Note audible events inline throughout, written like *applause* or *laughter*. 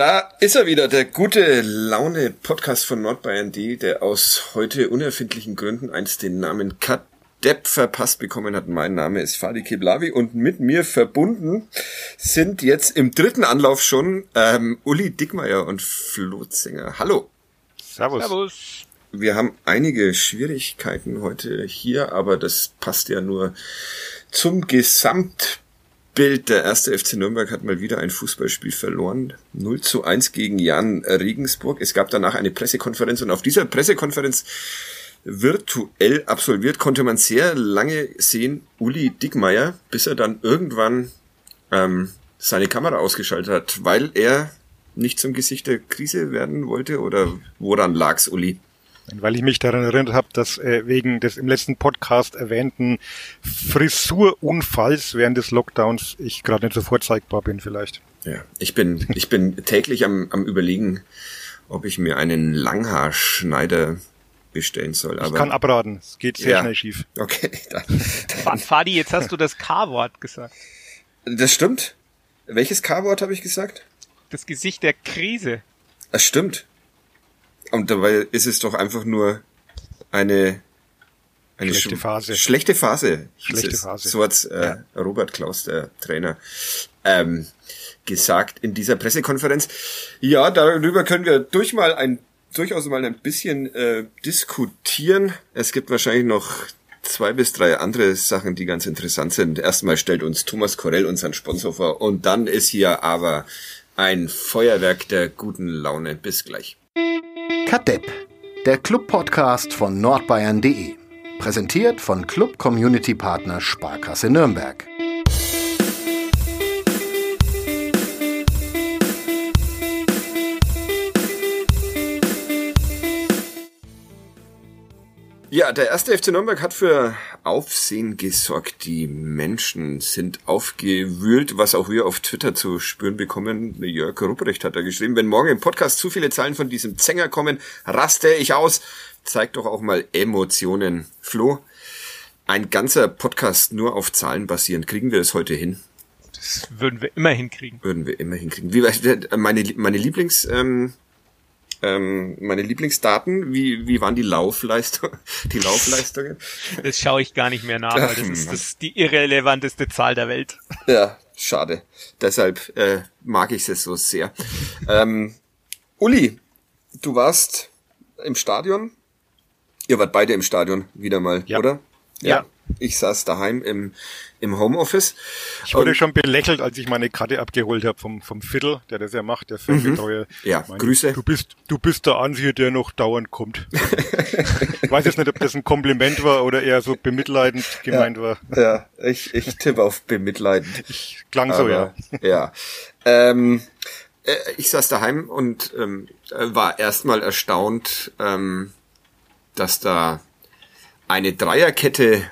Da ist er wieder, der gute Laune Podcast von NordbayernD, der aus heute unerfindlichen Gründen einst den Namen Kadepp verpasst bekommen hat. Mein Name ist Fadi Keblavi und mit mir verbunden sind jetzt im dritten Anlauf schon ähm, Uli Dickmeier und Flo Zinger. Hallo. Servus. Servus. Wir haben einige Schwierigkeiten heute hier, aber das passt ja nur zum Gesamtbild. Der erste FC Nürnberg hat mal wieder ein Fußballspiel verloren. 0 zu 1 gegen Jan Regensburg. Es gab danach eine Pressekonferenz und auf dieser Pressekonferenz virtuell absolviert, konnte man sehr lange sehen, Uli Dickmeier, bis er dann irgendwann ähm, seine Kamera ausgeschaltet hat, weil er nicht zum Gesicht der Krise werden wollte oder woran lag's, Uli? Weil ich mich daran erinnert habe, dass äh, wegen des im letzten Podcast erwähnten Frisurunfalls während des Lockdowns ich gerade nicht so vorzeigbar bin vielleicht. Ja, ich bin, ich bin *laughs* täglich am, am überlegen, ob ich mir einen Langhaarschneider bestellen soll. Ich Aber kann abraten, es geht sehr Ja. schnell schief. okay, *laughs* dann, Fa- Fadi, jetzt hast du das K-Wort gesagt. das stimmt. Welches K-Wort habe ich gesagt? Das Gesicht der Krise. Das stimmt. Und dabei ist es doch einfach nur eine eine Schlechte sch- Phase. Schlechte Phase. Schlechte es. Phase. So hat's äh, Robert Klaus, der Trainer, ähm, gesagt in dieser Pressekonferenz. Ja, darüber können wir durch mal ein, durchaus mal ein bisschen äh, diskutieren. Es gibt wahrscheinlich noch zwei bis drei andere Sachen, die ganz interessant sind. Erstmal stellt uns Thomas Korell unseren Sponsor vor und dann ist hier aber ein Feuerwerk der guten Laune. Bis gleich. Kadepp, der Club-Podcast von nordbayern.de. Präsentiert von Club Community Partner Sparkasse Nürnberg. Ja, der erste FC Nürnberg hat für Aufsehen gesorgt. Die Menschen sind aufgewühlt, was auch wir auf Twitter zu spüren bekommen. Jörg Rupprecht hat da geschrieben, wenn morgen im Podcast zu viele Zahlen von diesem Zänger kommen, raste ich aus. Zeigt doch auch mal Emotionen. Flo, ein ganzer Podcast nur auf Zahlen basierend. Kriegen wir das heute hin? Das würden wir immer hinkriegen. Würden wir immer hinkriegen. Wie, meine, meine Lieblings, ähm, ähm, meine Lieblingsdaten, wie, wie waren die Laufleistung, die Laufleistungen? Das schaue ich gar nicht mehr nach, weil das ist das die irrelevanteste Zahl der Welt. Ja, schade. Deshalb äh, mag ich es so sehr. ähm, Uli, du warst im Stadion. Ihr wart beide im Stadion wieder mal, Ja. oder? Ja. Ich saß daheim im, im Homeoffice. Ich wurde Und- schon belächelt, als ich meine Karte abgeholt habe vom, vom Viertel, der das ja macht, der Filmbetreuer. Mhm. Ja, Meinte, Grüße. Du bist, du bist der Ansicher, der noch dauernd kommt. ich weiß jetzt nicht, ob das ein Kompliment war oder eher so bemitleidend gemeint war. Ja, ich, ich tippe auf bemitleidend. *laughs* Ich klang so, ja. Aber, ja. Ähm, äh, ich saß daheim und ähm, äh, war erstmal erstaunt, ähm, dass da eine Dreierkette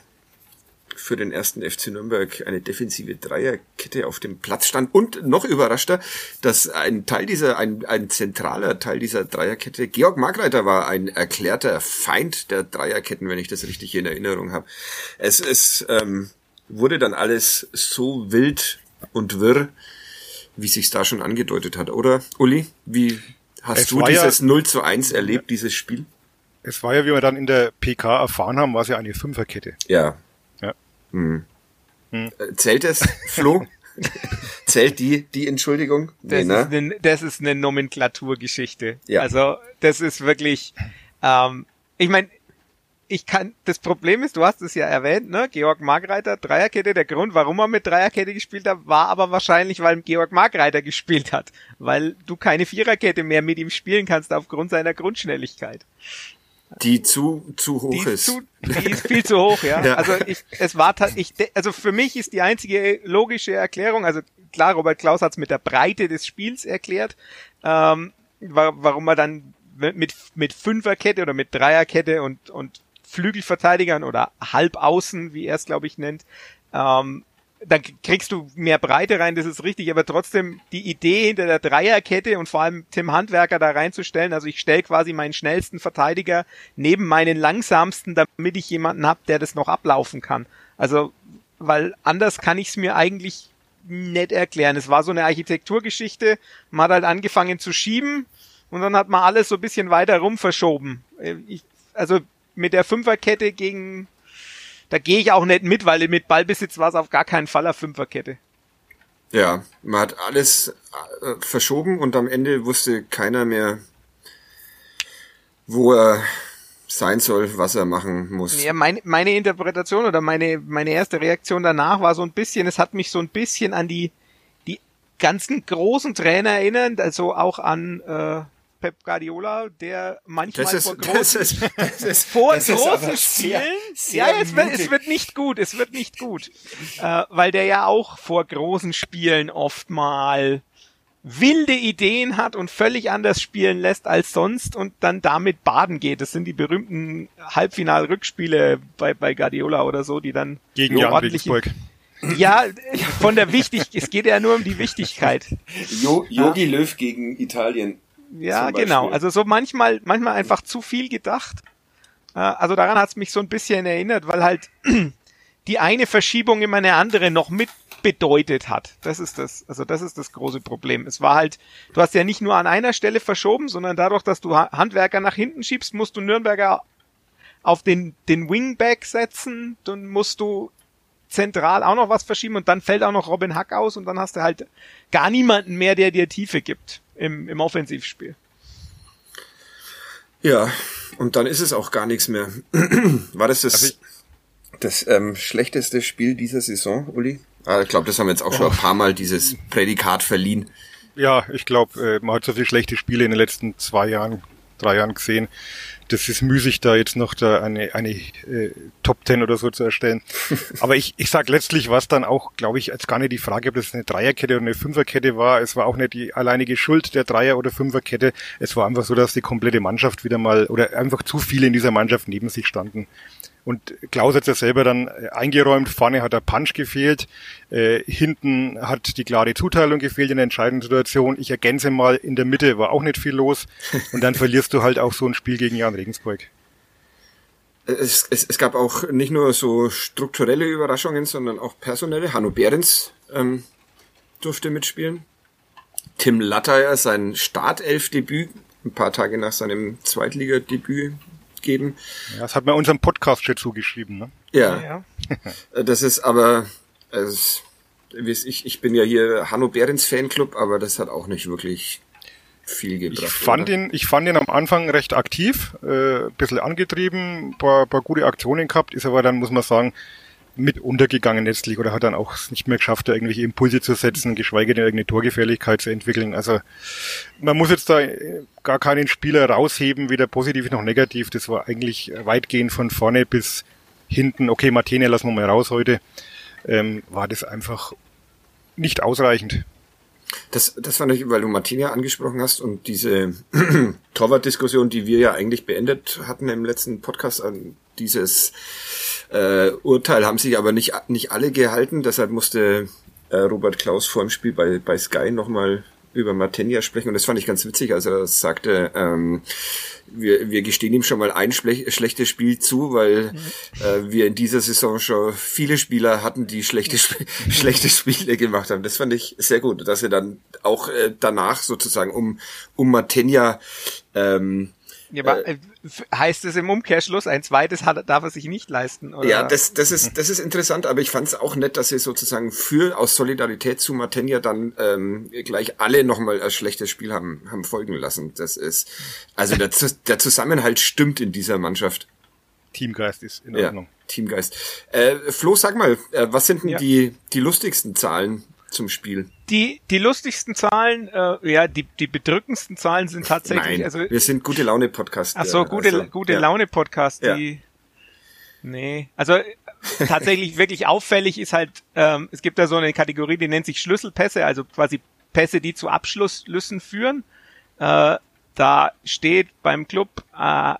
für den ersten FC Nürnberg eine defensive Dreierkette auf dem Platz stand und noch überraschter, dass ein Teil dieser, ein, ein zentraler Teil dieser Dreierkette, Georg Margreiter war ein erklärter Feind der Dreierketten, wenn ich das richtig in Erinnerung habe. Es, es ähm, wurde dann alles so wild und wirr, wie sich's da schon angedeutet hat, oder? Uli, wie hast Es du war ja- dieses 0 zu 1 erlebt, dieses Spiel? Es war ja, wie wir dann in der PK erfahren haben, war es ja eine Fünferkette. Ja. Ja. Hm. Äh, Zählt es, Flo? *laughs* Zählt die, die Entschuldigung? Das, Nee, ist, eine, das ist eine Nomenklaturgeschichte. Ja. Also das ist wirklich, ähm, ich meine, ich kann, das Problem ist, du hast es ja erwähnt, ne, Georg Margreiter, Dreierkette, der Grund, warum er mit Dreierkette gespielt hat, war aber wahrscheinlich, weil Georg Margreiter gespielt hat, weil du keine Viererkette mehr mit ihm spielen kannst aufgrund seiner Grundschnelligkeit. Die zu, zu hoch Die ist. zu, die ist viel zu hoch, ja. *laughs* Ja. Also ich, es war, ich, also für mich ist die einzige logische Erklärung, also klar, Robert Klaus hat es mit der Breite des Spiels erklärt, ähm, wa warum er dann mit mit Fünferkette oder mit Dreierkette und und Flügelverteidigern oder Halbaußen, wie er es glaube ich nennt, ähm, dann kriegst du mehr Breite rein, das ist richtig, aber trotzdem die Idee hinter der Dreierkette und vor allem Tim Handwerker da reinzustellen, also ich stelle quasi meinen schnellsten Verteidiger neben meinen langsamsten, damit ich jemanden hab, der das noch ablaufen kann. Also, weil anders kann ich es mir eigentlich nett erklären. Es war so eine Architekturgeschichte. Man hat halt angefangen zu schieben und dann hat man alles so ein bisschen weiter rum verschoben. Äh, ich, also mit der Fünferkette gegen, da gehe ich auch nicht mit, weil mit Ballbesitz war es auf gar keinen Fall eine Fünferkette. Ja, man hat alles äh, verschoben und am Ende wusste keiner mehr, wo er sein soll, was er machen muss. Ja, meine, meine Interpretation oder meine, meine erste Reaktion danach war so ein bisschen, es hat mich so ein bisschen an die, die ganzen großen Trainer erinnert, also auch an äh, Pep Guardiola, der manchmal Das ist, vor großen, das ist, *laughs* das ist, vor das ist großen sehr, Spielen, sehr ja, es wird, es wird nicht gut, es wird nicht gut, äh, weil der ja auch vor großen Spielen oft mal wilde Ideen hat und völlig anders spielen lässt als sonst und dann damit baden geht. Das sind die berühmten Halbfinal-Rückspiele bei, bei Guardiola oder so, die dann Gegen Jan Regensburg. Ja, von der Wichtig, es geht ja nur um die Wichtigkeit. Jo Jogi Löw gegen Italien. Ja, genau. Also so manchmal, manchmal einfach zu viel gedacht. Äh, Also daran hat es mich so ein bisschen erinnert, weil halt *clears throat* die eine Verschiebung immer eine andere noch mit bedeutet hat. Das ist das, also das ist das große Problem. Es war halt, du hast ja nicht nur an einer Stelle verschoben, sondern dadurch, dass du Ha- Handwerker nach hinten schiebst, musst du Nürnberger auf den, den Wingback setzen, dann musst du zentral auch noch was verschieben und dann fällt auch noch Robin Hack aus und dann hast du halt gar niemanden mehr, der dir Tiefe gibt im, im Offensivspiel. Ja, und dann ist es auch gar nichts mehr. *clears throat* War das das, Also ich- das ähm, schlechteste Spiel dieser Saison, Uli? Ah, ich glaube, das haben wir jetzt auch schon Oh. ein paar Mal dieses Prädikat verliehen. Ja, ich glaube, äh, man hat so viele schlechte Spiele in den letzten zwei Jahren, drei Jahren gesehen. Das ist müßig, da jetzt noch da eine, eine äh, Top Ten oder so zu erstellen. *laughs* Aber ich, ich sag letztlich war es dann auch, glaube ich, jetzt gar nicht die Frage, ob das eine Dreierkette oder eine Fünferkette war. Es war auch nicht die alleinige Schuld der Dreier- oder Fünferkette. Es war einfach so, dass die komplette Mannschaft wieder mal oder einfach zu viele in dieser Mannschaft neben sich standen. Und Klaus hat ja selber dann äh, eingeräumt, vorne hat der Punch gefehlt, äh, hinten hat die klare Zuteilung gefehlt in der entscheidenden Situation. Ich ergänze mal, in der Mitte war auch nicht viel los. *laughs* Und dann verlierst du halt auch so ein Spiel gegen Jan Regensburg. Es, es, es gab auch nicht nur so strukturelle Überraschungen, sondern auch personelle. Hanno Behrens ähm, durfte mitspielen. Tim Latteier sein Startelf-Debüt ein paar Tage nach seinem Zweitligadebüt geben. Ja, das hat man unserem Podcast schon zugeschrieben. Ne? Ja, Ja. Äh, Das ist aber, es- ich, ich bin ja hier Hanno Behrens Fanclub, aber das hat auch nicht wirklich viel gebracht. Ich fand oder? ihn, ich fand ihn am Anfang recht aktiv, äh, ein bisschen angetrieben, paar, paar gute Aktionen gehabt, ist aber dann, muss man sagen, mit untergegangen letztlich oder hat dann auch nicht mehr geschafft, da irgendwelche Impulse zu setzen, geschweige denn irgendeine Torgefährlichkeit zu entwickeln. Also man muss jetzt da äh, gar keinen Spieler rausheben, weder positiv noch negativ. Das war eigentlich weitgehend von vorne bis hinten. Okay, Martine lassen wir mal raus heute. Ähm, war das einfach nicht ausreichend. Das, das fand ich, weil du Martina angesprochen hast und diese *clears throat* Torwart-Diskussion, die wir ja eigentlich beendet hatten im letzten Podcast, an dieses äh, Urteil haben sich aber nicht, nicht alle gehalten, deshalb musste äh, Robert Klaus vor dem Spiel bei, bei Sky nochmal über Martenia sprechen. Und das fand ich ganz witzig, als er sagte, ähm, wir, wir gestehen ihm schon mal ein schle schlechtes Spiel zu, weil äh, wir in dieser Saison schon viele Spieler hatten, die schlechte, Sp *laughs* schlechte Spiele gemacht haben. Das fand ich sehr gut, dass er dann auch äh, danach sozusagen um, um Martenia ähm, Ja, aber äh, f- heißt es im Umkehrschluss, ein zweites hat, darf er sich nicht leisten? Oder? Ja, das, das ist das ist interessant, aber ich fand es auch nett, dass sie sozusagen für aus Solidarität zu Martenia dann ähm, gleich alle nochmal ein schlechtes Spiel haben haben folgen lassen. Das ist also der, der Zusammenhalt stimmt in dieser Mannschaft. Teamgeist ist in Ja, Ordnung. Teamgeist. Äh, Flo, sag mal, äh, was sind denn Ja. die die lustigsten Zahlen zum Spiel? Die, die lustigsten Zahlen, äh, ja, die, die bedrückendsten Zahlen sind tatsächlich, Nein, also, wir sind gute Laune Podcast. ach so, gute, also, gute ja. Laune Podcast, Ja. die, nee, also, äh, tatsächlich *laughs* wirklich auffällig ist halt, ähm, es gibt da so eine Kategorie, die nennt sich Schlüsselpässe, also quasi Pässe, die zu Abschlusslüssen führen. Äh, da steht beim Club äh,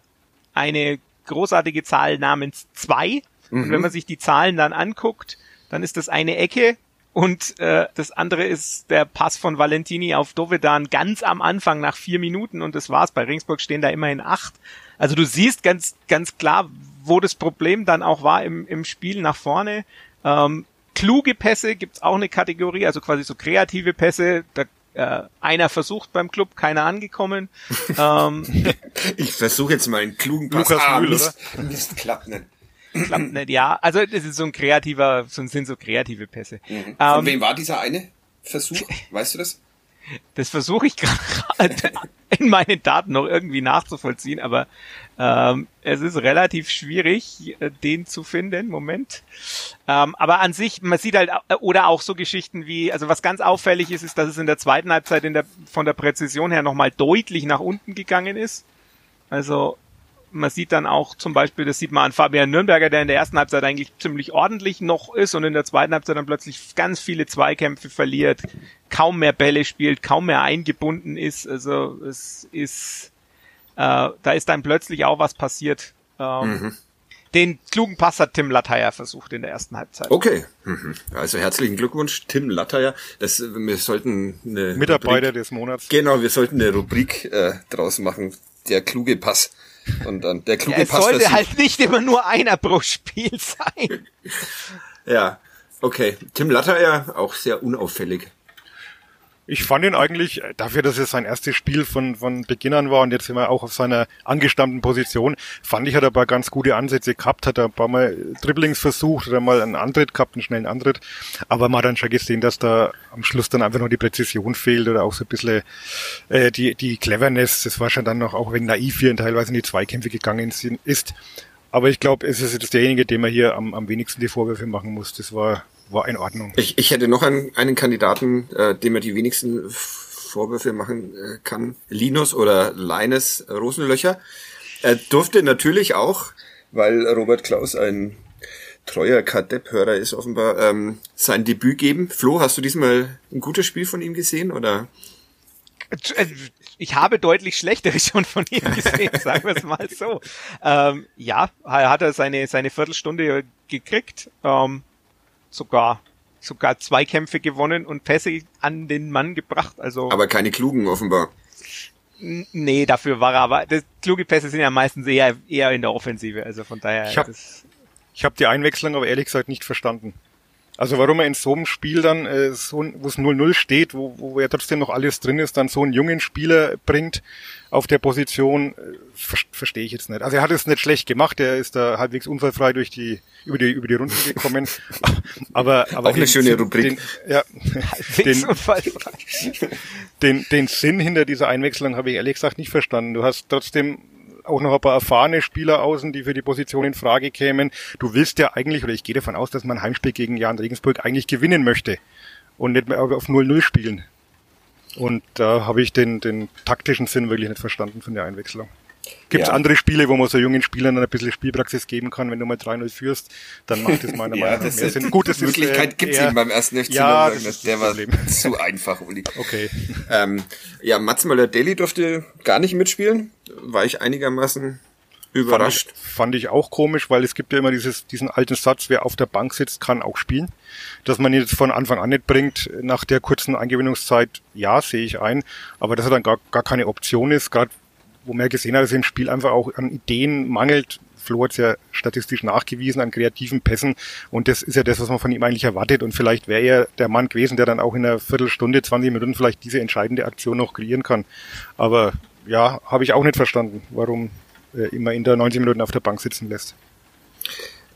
eine großartige Zahl namens zwei. Und wenn man sich die Zahlen dann anguckt, dann ist das eine Ecke und äh, das andere ist der Pass von Valentini auf Dovedan ganz am Anfang nach vier Minuten und das war's. Bei Regensburg stehen da immerhin acht. Also du siehst ganz, ganz klar, wo das Problem dann auch war im, im Spiel nach vorne. Ähm, kluge Pässe gibt's auch eine Kategorie, also quasi so kreative Pässe. Da äh, einer versucht beim Club, keiner angekommen. *laughs* ähm, ich versuche jetzt mal einen klugen Pass. Lukas ah, Mühl, Mist, Mist, klappt nicht. Klappt nicht, ja. Also das ist so ein kreativer, so sind so kreative Pässe. Mhm. Von Ähm, wem war dieser eine Versuch? Weißt du das? Das versuche ich *laughs* gerade in meinen Daten noch irgendwie nachzuvollziehen, aber ähm, es ist relativ schwierig, äh, den zu finden. Moment. Ähm, aber an sich, man sieht halt, äh, oder auch so Geschichten wie, also was ganz auffällig ist, ist, dass es in der zweiten Halbzeit in der, von der Präzision her nochmal deutlich nach unten gegangen ist. Also man sieht dann auch zum Beispiel, das sieht man an Fabian Nürnberger, der in der ersten Halbzeit eigentlich ziemlich ordentlich noch ist und in der zweiten Halbzeit dann plötzlich ganz viele Zweikämpfe verliert, kaum mehr Bälle spielt, kaum mehr eingebunden ist. Also es ist, äh, da ist dann plötzlich auch was passiert. Ähm, Den klugen Pass hat Tim Latteier versucht in der ersten Halbzeit. Okay. Mhm. Also herzlichen Glückwunsch, Tim Latteier. Das, wir sollten eine Mitarbeiter Rubrik, des Monats. Genau, wir sollten eine Rubrik äh, draus machen. Der kluge Pass. Und dann der kluge es Pass. sollte halt nicht immer nur einer pro Spiel sein. Ja. Okay. Tim Latteier, auch sehr unauffällig. Ich fand ihn eigentlich, äh, dafür, dass es sein erstes Spiel von, von Beginn an war und jetzt immer auch auf seiner angestammten Position, fand ich, hat er ein paar ganz gute Ansätze gehabt, hat er ein paar Mal Dribblings versucht, hat er mal einen Antritt gehabt, einen schnellen Antritt, aber man hat dann schon gesehen, dass da am Schluss dann einfach noch die Präzision fehlt oder auch so ein bisschen äh, die, die Cleverness, das war schon dann noch, auch wenn naiv hier teilweise in die Zweikämpfe gegangen ist. Aber ich glaube, es ist jetzt derjenige, dem man hier am, am wenigsten die Vorwürfe machen muss. Das war, war in Ordnung. Ich, ich hätte noch einen, einen Kandidaten, äh, dem er die wenigsten Vorwürfe machen äh, kann. Linus oder Leines Rosenlöcher. Er durfte natürlich auch, weil Robert Klaus ein treuer Kadepp-Hörer ist offenbar, ähm, sein Debüt geben. Flo, hast du diesmal ein gutes Spiel von ihm gesehen oder? Ich habe deutlich schlechtere schon von ihm *laughs* gesehen, sagen wir es mal so. Ähm, ja, hat er seine, seine Viertelstunde gekriegt, ähm, sogar, sogar zwei Kämpfe gewonnen und Pässe an den Mann gebracht. Also Aber keine klugen offenbar. nee, dafür war er aber. Das, kluge Pässe sind ja meistens eher, eher in der Offensive, also von daher. Ich hab- habe die Einwechslung aber ehrlich gesagt nicht verstanden. Also warum er in so einem Spiel dann, äh, so, wo es 0-0 steht, wo, wo ja trotzdem noch alles drin ist, dann so einen jungen Spieler bringt auf der Position, äh, ver verstehe ich jetzt nicht. Also er hat es nicht schlecht gemacht, er ist da halbwegs unfallfrei durch die über die über die Runden gekommen. *laughs* aber aber Auch eine schöne Rubrik. Den, ja, den, unfallfrei. den, den Sinn hinter dieser Einwechslung habe ich ehrlich gesagt nicht verstanden. Du hast trotzdem auch noch ein paar erfahrene Spieler außen, die für die Position in Frage kämen. Du willst ja eigentlich, oder ich gehe davon aus, dass man Heimspiel gegen Jan Regensburg eigentlich gewinnen möchte und nicht mehr auf 0-0 spielen. Und da habe ich den, den taktischen Sinn wirklich nicht verstanden von der Einwechslung. Gibt es Ja. andere Spiele, wo man so jungen Spielern dann ein bisschen Spielpraxis geben kann, wenn du mal 3-0 führst, dann macht es meiner *laughs* Meinung nach mehr Sinn. Gut, das Möglichkeit äh, gibt's eher- eben beim ersten FC Ja, das ist Der das war *laughs* zu einfach, Uli. Okay. Ähm, ja, Mats Möller-Deli durfte gar nicht mitspielen. War ich einigermaßen überrascht. Fand ich, fand ich auch komisch, weil es gibt ja immer dieses, diesen alten Satz, wer auf der Bank sitzt, kann auch spielen. Dass man ihn jetzt von Anfang an nicht bringt, nach der kurzen Eingewöhnungszeit, ja, sehe ich ein. Aber dass er dann gar, gar keine Option ist, gerade wo man ja gesehen hat, dass im Spiel einfach auch an Ideen mangelt. Flo hat es ja statistisch nachgewiesen an kreativen Pässen und das ist ja das, was man von ihm eigentlich erwartet und vielleicht wäre er der Mann gewesen, der dann auch in einer Viertelstunde, 20 Minuten vielleicht diese entscheidende Aktion noch kreieren kann. Aber ja, habe ich auch nicht verstanden, warum äh, immer in der 90 Minuten auf der Bank sitzen lässt.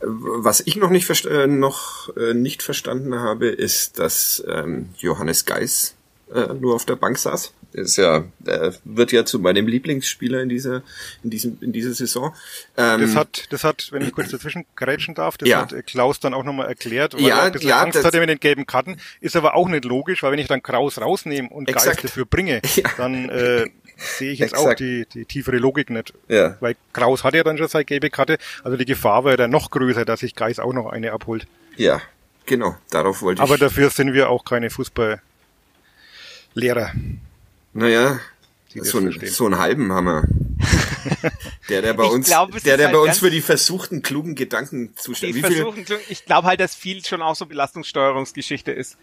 Was ich noch nicht, äh, noch äh, nicht verstanden habe, ist, dass ähm, Johannes Geis äh, nur auf der Bank saß. Ist ja, äh, wird ja zu meinem Lieblingsspieler in dieser, in diesem, in dieser Saison. Ähm, Das hat, das hat, wenn ich kurz dazwischen grätschen darf, das Ja. hat äh, Klaus dann auch nochmal erklärt, weil Ja, er ein bisschen ja, Angst hatte mit den gelben Karten. Ist aber auch nicht logisch, weil wenn ich dann Kraus rausnehme und Exakt. Geist dafür bringe, *laughs* Ja. dann äh, sehe ich jetzt auch Exakt. die, die tiefere Logik nicht. Ja. Weil Kraus hat ja dann schon seine gelbe Karte, also die Gefahr wäre dann noch größer, dass sich Geist auch noch eine abholt. ja, genau, darauf wollte Aber ich. dafür sind wir auch keine Fußballlehrer. Naja, so, ein, so einen halben Hammer. *laughs* Der, der bei Ich uns, glaub, der, ist der halt bei uns für die versuchten, klugen Gedanken zuständig viel, versuchen, ich glaube halt, dass viel schon auch so Belastungssteuerungsgeschichte ist.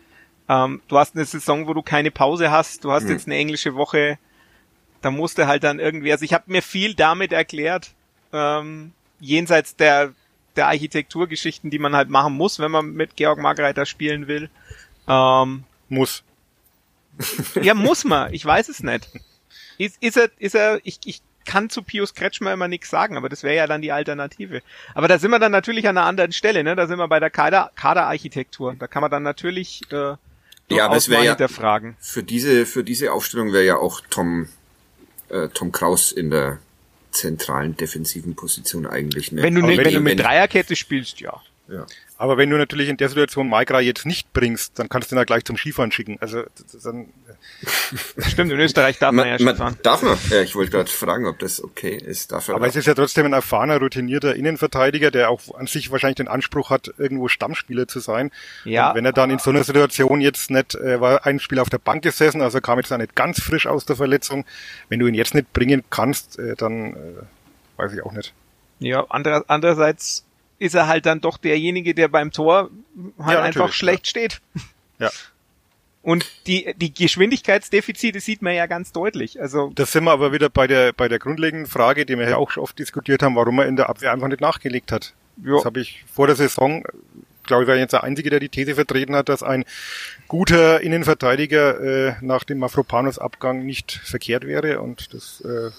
Ähm, du hast eine Saison, wo du keine Pause hast, du hast Mhm. jetzt eine englische Woche, da musste halt dann irgendwie, also ich habe mir viel damit erklärt, ähm, jenseits der der Architekturgeschichten, die man halt machen muss, wenn man mit Georg Margreiter spielen will. Ähm, Muss. Ja, muss man. Ich weiß es nicht. Ist, ist er, ist er, ich, ich kann zu Pius Kretschmer immer nichts sagen, aber das wäre ja dann die Alternative. Aber da sind wir dann natürlich an einer anderen Stelle, ne? Da sind wir bei der Kader, Kaderarchitektur. Da kann man dann natürlich äh, Ja, aber es wäre ja- hinterfragen. Für diese, für diese Aufstellung wäre ja auch Tom, äh, Tom Kraus in der zentralen defensiven Position eigentlich. Ne? Wenn du, ne, wenn du wenn- mit Dreierkette spielst, ja. ja. Aber wenn du natürlich in der Situation Maikra jetzt nicht bringst, dann kannst du ihn ja gleich zum Skifahren schicken. Also dann, *laughs* Stimmt, in Österreich darf man, ja Man, schon man, fahren. darf man? Ja, ich wollte gerade fragen, ob das okay ist. Darf er aber auch? es ist ja trotzdem ein erfahrener, routinierter Innenverteidiger, der auch an sich wahrscheinlich den Anspruch hat, irgendwo Stammspieler zu sein. Ja. Und wenn er dann in so einer Situation jetzt nicht, äh, war ein Spiel auf der Bank gesessen, also kam jetzt auch nicht ganz frisch aus der Verletzung. Wenn du ihn jetzt nicht bringen kannst, äh, dann äh, weiß ich auch nicht. Ja, anderer, andererseits ist er halt dann doch derjenige, der beim Tor halt Ja, einfach schlecht steht. Ja. Und die, die Geschwindigkeitsdefizite sieht man ja ganz deutlich. Also, Das sind wir aber wieder bei der bei der grundlegenden Frage, die wir ja auch schon oft diskutiert haben, warum er in der Abwehr einfach nicht nachgelegt hat. ja, Das habe ich vor der Saison, glaube ich, war jetzt der Einzige, der die These vertreten hat, dass ein guter Innenverteidiger äh, nach dem Mafropanos Abgang nicht verkehrt wäre und das äh,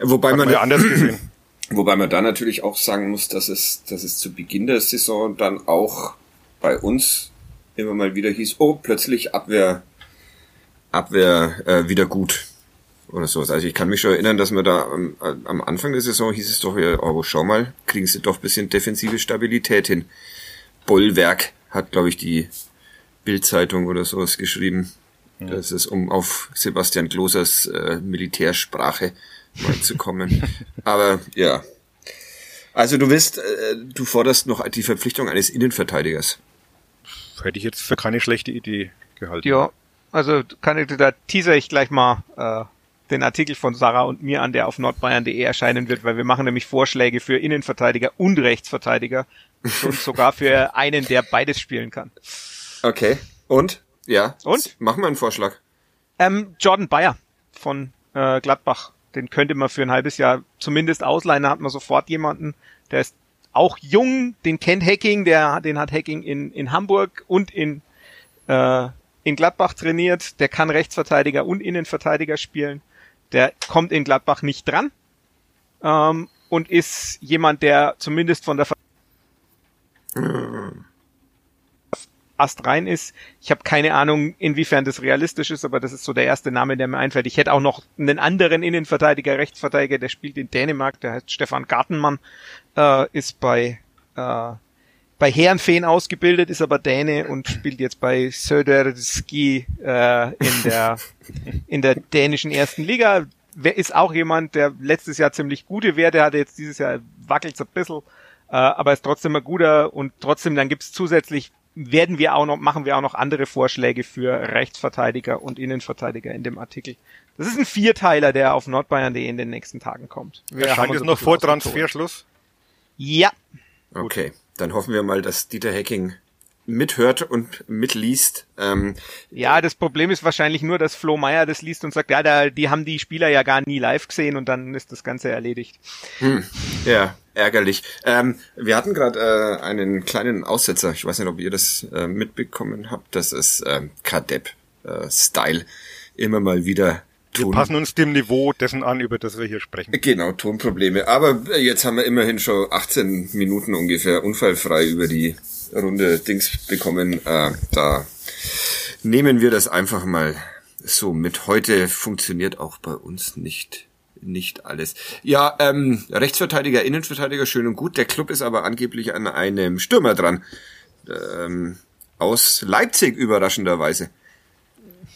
Wobei hat man, man ja anders gesehen. *clears throat* Wobei man da natürlich auch sagen muss, dass es, dass es zu Beginn der Saison dann auch bei uns immer mal wieder hieß, oh, plötzlich Abwehr, Abwehr äh, wieder gut oder sowas. Also ich kann mich schon erinnern, dass man da am, am Anfang der Saison hieß es doch, ja, oh, schau mal, kriegen sie doch ein bisschen defensive Stabilität hin. Bollwerk hat, glaube ich, die Bildzeitung oder sowas geschrieben. Das ist, um auf Sebastian Klosers äh, Militärsprache mal zu kommen. Aber ja. Also du willst, äh, du forderst noch die Verpflichtung eines Innenverteidigers. Hätte ich jetzt für keine schlechte Idee gehalten. ja, also kann ich, da teaser ich gleich mal äh, den Artikel von Sarah und mir an, der auf nordbayern.de erscheinen wird, weil wir machen nämlich Vorschläge für Innenverteidiger und Rechtsverteidiger und sogar für einen, der beides spielen kann. Okay. Und? Ja. Und? Mach mal einen Vorschlag. Ähm, Jordan Bayer von äh, Gladbach. Den könnte man für ein halbes Jahr zumindest ausleihen. Da hat man sofort jemanden, der ist auch jung, den kennt Hacking, der, den hat Hacking in, in Hamburg und in, äh, in Gladbach trainiert. Der kann Rechtsverteidiger und Innenverteidiger spielen. Der kommt in Gladbach nicht dran. Ähm, und ist jemand, der zumindest von der Ast rein ist. Ich habe keine Ahnung, inwiefern das realistisch ist, aber das ist so der erste Name, der mir einfällt. Ich hätte auch noch einen anderen Innenverteidiger, Rechtsverteidiger, der spielt in Dänemark, der heißt Stefan Gartenmann, äh, ist bei äh, bei Herrenfeen ausgebildet, ist aber Däne und spielt jetzt bei Söderski äh, in der in der dänischen ersten Liga. Wer ist auch jemand, der letztes Jahr ziemlich gute Werte hatte, jetzt dieses Jahr wackelt ein bisschen, äh, aber ist trotzdem ein guter und trotzdem dann gibt's zusätzlich werden wir auch noch, machen wir auch noch andere Vorschläge für Rechtsverteidiger und Innenverteidiger in dem Artikel. Das ist ein Vierteiler, der auf nordbayern.de in den nächsten Tagen kommt. Wir haben Erscheint es noch vor. Transferschluss? Ja, Okay. Dann hoffen wir mal, dass Dieter Hecking mithört und mitliest. Ähm, ja, das Problem ist wahrscheinlich nur, dass Flo Meyer das liest und sagt, ja, da, die haben die Spieler ja gar nie live gesehen und dann ist das Ganze erledigt. ja, ärgerlich. Ähm, wir hatten gerade äh, einen kleinen Aussetzer. Ich weiß nicht, ob ihr das äh, mitbekommen habt. Das ist ähm, Kadepp-Style. Immer mal wieder Wir tun. passen uns dem Niveau dessen an, über das wir hier sprechen. Genau, Tonprobleme. Aber äh, jetzt haben wir immerhin schon 18 Minuten ungefähr unfallfrei über die Runde Dings bekommen. Äh, da nehmen wir das einfach mal so mit. Heute funktioniert auch bei uns nicht nicht alles. Ja, ähm, Rechtsverteidiger, Innenverteidiger, schön und gut. Der Club ist aber angeblich an einem Stürmer dran. Ähm, aus Leipzig überraschenderweise.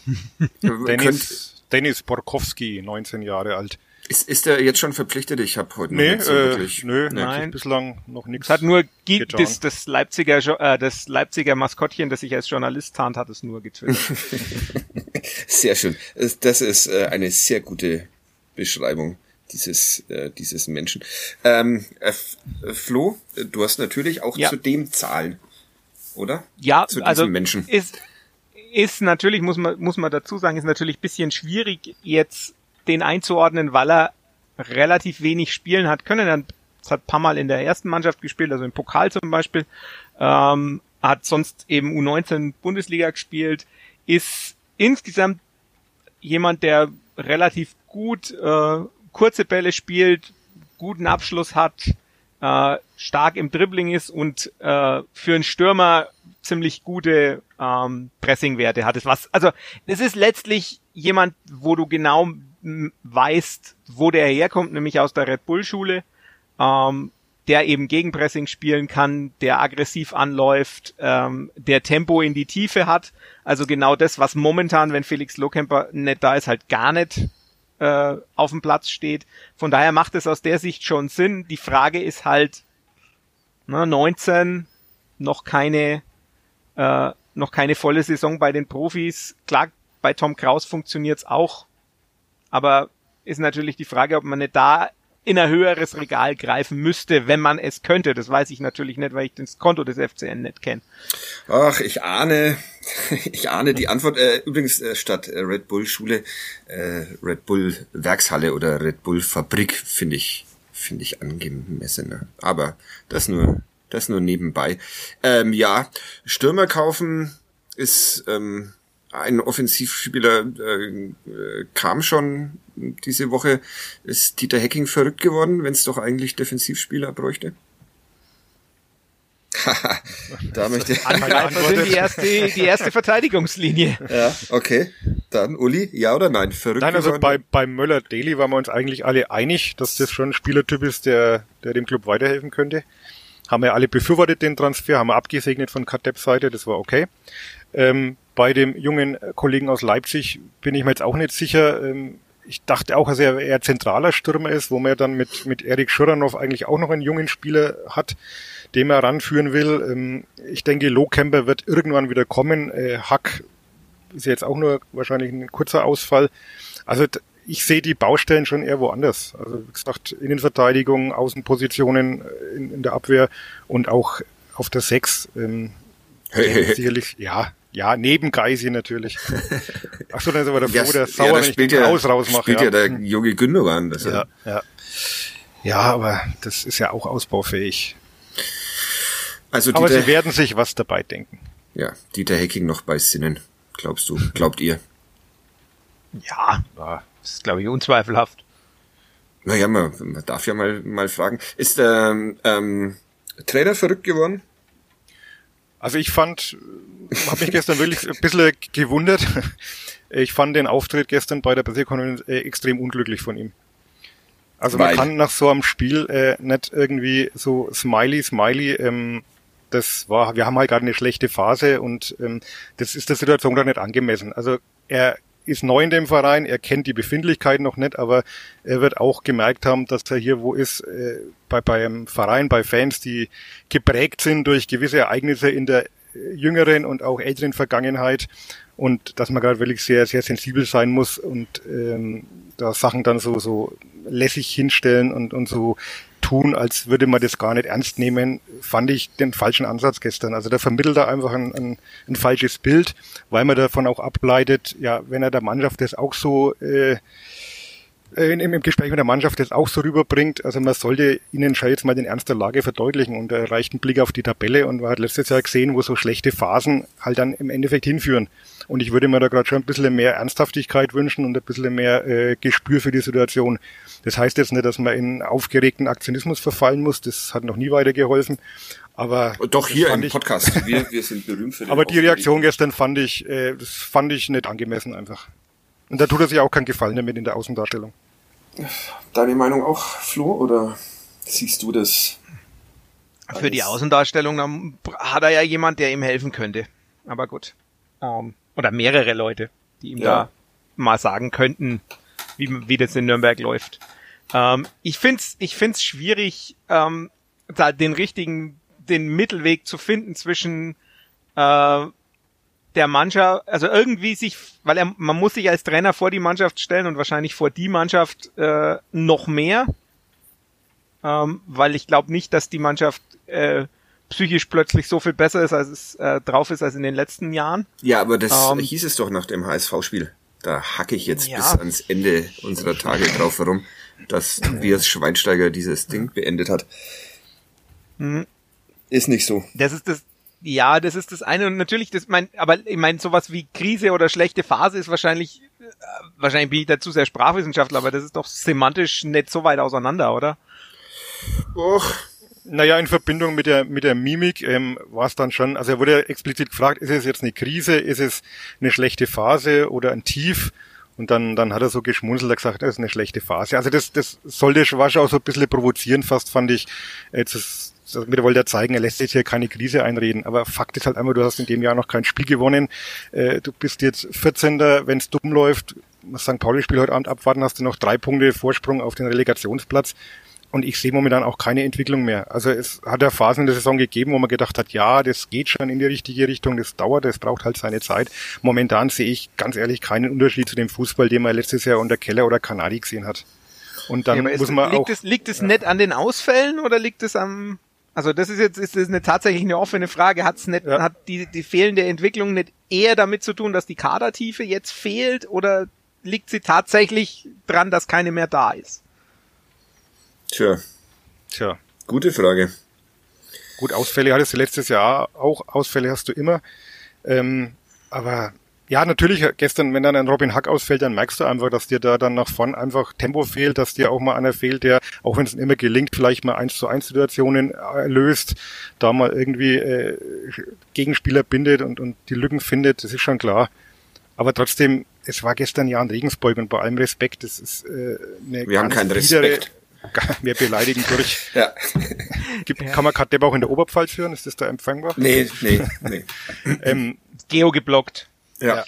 *laughs* Könnt, Dennis, Dennis Borkowski, 19 Jahre alt. Ist, ist der jetzt schon verpflichtet? Ich habe heute noch Nee, nicht so äh, wirklich. nö, Nee. Nein. bislang noch nichts. Es hat nur getan. das, das Leipziger äh, das Leipziger Maskottchen, das sich als Journalist tarnt, hat es nur getwittert. *laughs* Sehr schön. Das- ist äh, eine sehr gute Beschreibung dieses äh, dieses Menschen. Ähm, äh, äh, Flo, äh, du hast natürlich auch Ja. zu dem Zahlen, oder? Ja, Zu diesem also Menschen. ist ist natürlich muss man muss man dazu sagen, ist natürlich ein bisschen schwierig jetzt den einzuordnen, weil er relativ wenig spielen hat können. Er hat hat paar Mal in der ersten Mannschaft gespielt, also im Pokal zum Beispiel. Ähm, hat sonst eben U19 Bundesliga gespielt, ist insgesamt jemand, der relativ gut äh, kurze Bälle spielt, guten Abschluss hat, äh, stark im Dribbling ist und äh, für einen Stürmer ziemlich gute ähm, Pressingwerte hat. Was, also es ist letztlich jemand, wo du genau weißt, wo der herkommt, nämlich aus der Red Bull Schule, ähm, der eben Gegenpressing spielen kann, der aggressiv anläuft, ähm, der Tempo in die Tiefe hat. Also genau das, was momentan, wenn Felix Lohkemper nicht da ist, halt gar nicht äh, auf dem Platz steht. Von daher macht es aus der Sicht schon Sinn. Die Frage ist halt, ne, 19, noch keine, äh, noch keine volle Saison bei den Profis. Klar, bei Tom Kraus funktioniert's auch, aber ist natürlich die Frage, ob man nicht da in ein höheres Regal greifen müsste, wenn man es könnte. Das weiß ich natürlich nicht, weil ich das Konto des FCN nicht kenne. Ach, ich ahne, *laughs* ich ahne die Antwort. Äh, übrigens äh, statt äh, Red Bull Schule, äh, Red Bull Werkshalle oder Red Bull Fabrik finde ich, finde ich angemessener. Aber das nur, das nur nebenbei. Ähm, ja, Stürmer kaufen ist ähm, ein Offensivspieler äh, kam schon diese Woche. Ist Dieter Hecking verrückt geworden, wenn es doch eigentlich Defensivspieler bräuchte? *laughs* da möchte ich Angreifer sind die erste, die erste Verteidigungslinie. Ja, okay. Dann Uli, ja oder nein? Verrückt nein, also bei, bei Möller-Daly waren wir uns eigentlich alle einig, dass das schon ein Spielertyp ist, der, der dem Club weiterhelfen könnte. Haben wir alle befürwortet den Transfer, haben wir abgesegnet von Kadeps Seite, das war okay. Ähm, bei dem jungen Kollegen aus Leipzig bin ich mir jetzt auch nicht sicher. Ähm, ich dachte auch, dass er eher zentraler Stürmer ist, wo man dann mit, mit Erik Schuranov eigentlich auch noch einen jungen Spieler hat, dem er ranführen will. Ähm, ich denke, Lohkemper wird irgendwann wieder kommen. Äh, Hack ist jetzt auch nur wahrscheinlich ein kurzer Ausfall. Also ich sehe die Baustellen schon eher woanders. Also wie gesagt, Innenverteidigung, Außenpositionen äh, in, in der Abwehr und auch auf der Sechs. Ähm, sicherlich, ja, ja, neben Geisi natürlich. *laughs* Ach so, dann ist aber der ja, Flo, der Sauer, ja, wenn ich ja, raus rausmache. Spielt ja, ja der. Yogi Gündogan. Das ja, ja. ja, aber das ist ja auch ausbaufähig. Also aber sie werden sich was dabei denken. Ja, Dieter Hecking noch bei Sinnen, glaubst du, glaubt ihr? Ja, das ist glaube ich unzweifelhaft. Naja, man, man darf ja mal, mal fragen. Ist der ähm, ähm, Trainer verrückt geworden? Also ich fand, habe mich gestern wirklich ein bisschen gewundert. Ich fand den Auftritt gestern bei der Pressekonferenz äh, extrem unglücklich von ihm. Also Weil. man kann nach so einem Spiel äh, nicht irgendwie so Smiley, Smiley, ähm, das war, wir haben halt gerade eine schlechte Phase und ähm, das ist der Situation gerade nicht angemessen. Also er ist neu in dem Verein, er kennt die Befindlichkeiten noch nicht, aber er wird auch gemerkt haben, dass er hier wo ist, äh, bei, beim Verein, bei Fans, die geprägt sind durch gewisse Ereignisse in der äh, jüngeren und auch älteren Vergangenheit und dass man gerade wirklich sehr, sehr sensibel sein muss und ähm, da Sachen dann so, so lässig hinstellen und, und so tun, als würde man das gar nicht ernst nehmen, fand ich den falschen Ansatz gestern. Also der vermittelt da einfach ein, ein, ein falsches Bild, weil man davon auch ableitet, ja, wenn er der Mannschaft das auch so äh, äh, im, im Gespräch mit der Mannschaft das auch so rüberbringt. Also man sollte ihnen schon jetzt mal den Ernst der Lage verdeutlichen und er reicht einen Blick auf die Tabelle und man hat letztes Jahr gesehen, wo so schlechte Phasen halt dann im Endeffekt hinführen. Und ich würde mir da gerade schon ein bisschen mehr Ernsthaftigkeit wünschen und ein bisschen mehr äh, Gespür für die Situation. Das heißt jetzt nicht, dass man in aufgeregten Aktionismus verfallen muss. Das hat noch nie weitergeholfen. Aber doch hier im ich, Podcast. *laughs* Wir, wir sind berühmt für den Aber die Reaktion gestern fand ich, äh, das fand ich nicht angemessen einfach. Und da tut er sich auch keinen Gefallen damit in der Außendarstellung. Deine Meinung auch, Flo, oder siehst du das? Für die Außendarstellung hat er ja jemand, der ihm helfen könnte. Aber gut. Ähm, oder mehrere Leute, die ihm ja. da mal sagen könnten, wie, wie das in Nürnberg läuft. Ähm, ich find's, ich find's schwierig, ähm, da den richtigen, den Mittelweg zu finden zwischen äh, der Mannschaft, also irgendwie sich, weil er, man muss sich als Trainer vor die Mannschaft stellen und wahrscheinlich vor die Mannschaft äh, noch mehr, ähm, weil ich glaube nicht, dass die Mannschaft äh, psychisch plötzlich so viel besser ist, als es äh, drauf ist als in den letzten Jahren. Ja, aber das ähm, hieß es doch nach dem HSV-Spiel. da hacke ich jetzt ja. bis ans Ende unserer Tage drauf herum, dass Tobias Schweinsteiger dieses Ding beendet hat. Mhm. Ist nicht so. Das ist das, ja, das ist das eine und natürlich das mein, aber ich meine sowas wie Krise oder schlechte Phase ist wahrscheinlich äh, wahrscheinlich bin ich dazu sehr Sprachwissenschaftler, aber das ist doch semantisch nicht so weit auseinander, oder? Och, naja, in Verbindung mit der, mit der Mimik ähm, war es dann schon, also er wurde explizit gefragt, ist es jetzt eine Krise, ist es eine schlechte Phase oder ein Tief? Und dann, dann hat er so geschmunzelt und gesagt, das ist eine schlechte Phase. Also das, das sollte war schon auch so ein bisschen provozieren, fast fand ich. Jetzt ist, damit wollte er zeigen, er lässt sich hier keine Krise einreden. Aber Fakt ist halt einmal, du hast in dem Jahr noch kein Spiel gewonnen. Äh, du bist jetzt 14. Wenn es dumm läuft, das St. Pauli-Spiel heute Abend abwarten, hast du noch drei Punkte Vorsprung auf den Relegationsplatz. Und ich sehe momentan auch keine Entwicklung mehr. Also es hat ja Phasen in der Saison gegeben, wo man gedacht hat, ja, das geht schon in die richtige Richtung, das dauert, das braucht halt seine Zeit. Momentan sehe ich ganz ehrlich keinen Unterschied zu dem Fußball, den man letztes Jahr unter Keller oder Kanadi gesehen hat. Und dann ja, muss man liegt auch. Es, liegt es ja. nicht an den Ausfällen oder liegt es am also das ist jetzt ist das eine tatsächlich eine offene Frage. Hat's nicht, ja. hat die, die fehlende Entwicklung nicht eher damit zu tun, dass die Kadertiefe jetzt fehlt oder liegt sie tatsächlich dran, dass keine mehr da ist? Tja. Tja. Gute Frage. Gut, Ausfälle hattest du letztes Jahr auch, Ausfälle hast du immer. Ähm, aber ja, natürlich, gestern, wenn dann ein Robin Hack ausfällt, dann merkst du einfach, dass dir da dann nach vorn einfach Tempo fehlt, dass dir auch mal einer fehlt, der, auch wenn es immer gelingt, vielleicht mal eins zu eins Situationen äh, löst, da mal irgendwie äh, Gegenspieler bindet und, und die Lücken findet, das ist schon klar. Aber trotzdem, es war gestern ja ein Regensburg und bei allem Respekt, das ist äh, eine Wir haben keinen Respekt *laughs* mehr beleidigen durch. *laughs* Ja. *laughs* Gibt, kann man Kadepp auch in der Oberpfalz führen? Ist das da empfangbar? Nee, nee, nee. ähm, Geo geblockt. Ja.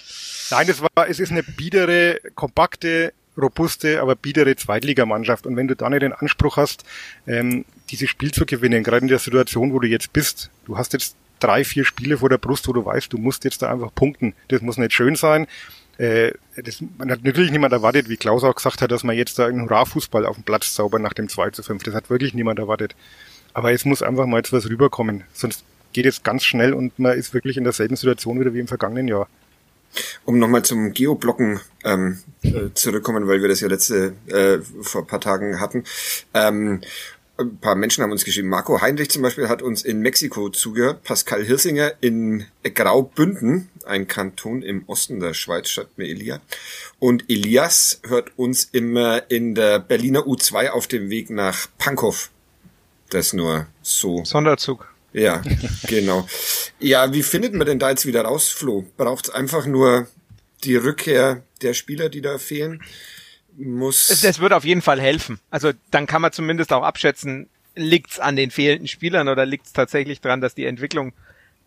Nein, es war, es ist eine biedere, kompakte, robuste, aber biedere Zweitligamannschaft. Und wenn du da nicht den Anspruch hast, ähm, dieses Spiel zu gewinnen, gerade in der Situation, wo du jetzt bist, du hast jetzt drei, vier Spiele vor der Brust, wo du weißt, du musst jetzt da einfach punkten. Das muss nicht schön sein, äh, das, man hat natürlich niemand erwartet, wie Klaus auch gesagt hat, dass man jetzt da einen Hurra-Fußball auf dem Platz zaubern nach dem 2 zu 5. Das hat wirklich niemand erwartet. Aber es muss einfach mal jetzt was rüberkommen. Sonst geht es ganz schnell und man ist wirklich in derselben Situation wieder wie im vergangenen Jahr. Um nochmal zum Geoblocken ähm, äh, zurückkommen, weil wir das ja letzte äh, vor ein paar Tagen hatten. Ähm, ein paar Menschen haben uns geschrieben. Marco Heinrich zum Beispiel hat uns in Mexiko zugehört. Pascal Hirsinger in Graubünden, ein Kanton im Osten der Schweiz, schreibt mir Elia. Und Elias hört uns immer in der Berliner U2 auf dem Weg nach Pankow. Das nur so. Sonderzug. Ja, genau. Ja, wie findet man denn da jetzt wieder raus, Flo? Braucht es einfach nur die Rückkehr der Spieler, die da fehlen? muss. Es, es wird auf jeden Fall helfen. Also dann kann man zumindest auch abschätzen, liegt's an den fehlenden Spielern oder liegt's tatsächlich dran, dass die Entwicklung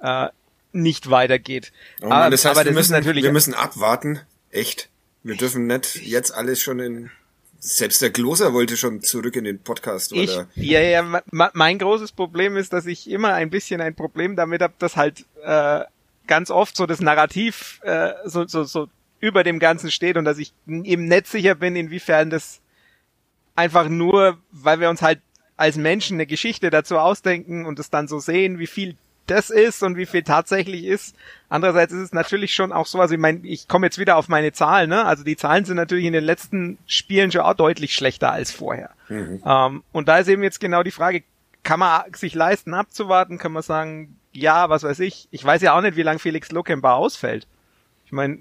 äh, nicht weitergeht. Oh Mann, das heißt, aber wir, müssen, natürlich wir müssen abwarten. Echt. Wir dürfen nicht jetzt alles schon in. Selbst der Gloser wollte schon zurück in den Podcast, oder? Ich, ja, ja, mein großes Problem ist, dass ich immer ein bisschen ein Problem damit habe, dass halt äh, ganz oft so das Narrativ äh, so, so, so über dem Ganzen steht und dass ich eben nicht sicher bin, inwiefern das einfach nur, weil wir uns halt als Menschen eine Geschichte dazu ausdenken und es dann so sehen, wie viel das ist und wie viel tatsächlich ist. Andererseits ist es natürlich schon auch so, also ich meine, ich komme jetzt wieder auf meine Zahlen, ne? Also die Zahlen sind natürlich in den letzten Spielen schon auch deutlich schlechter als vorher. Mhm. Ähm, und da ist eben jetzt genau die Frage, kann man sich leisten abzuwarten? Kann man sagen, ja, was weiß ich. Ich weiß ja auch nicht, wie lange Felix Lokemba ausfällt. Ich meine,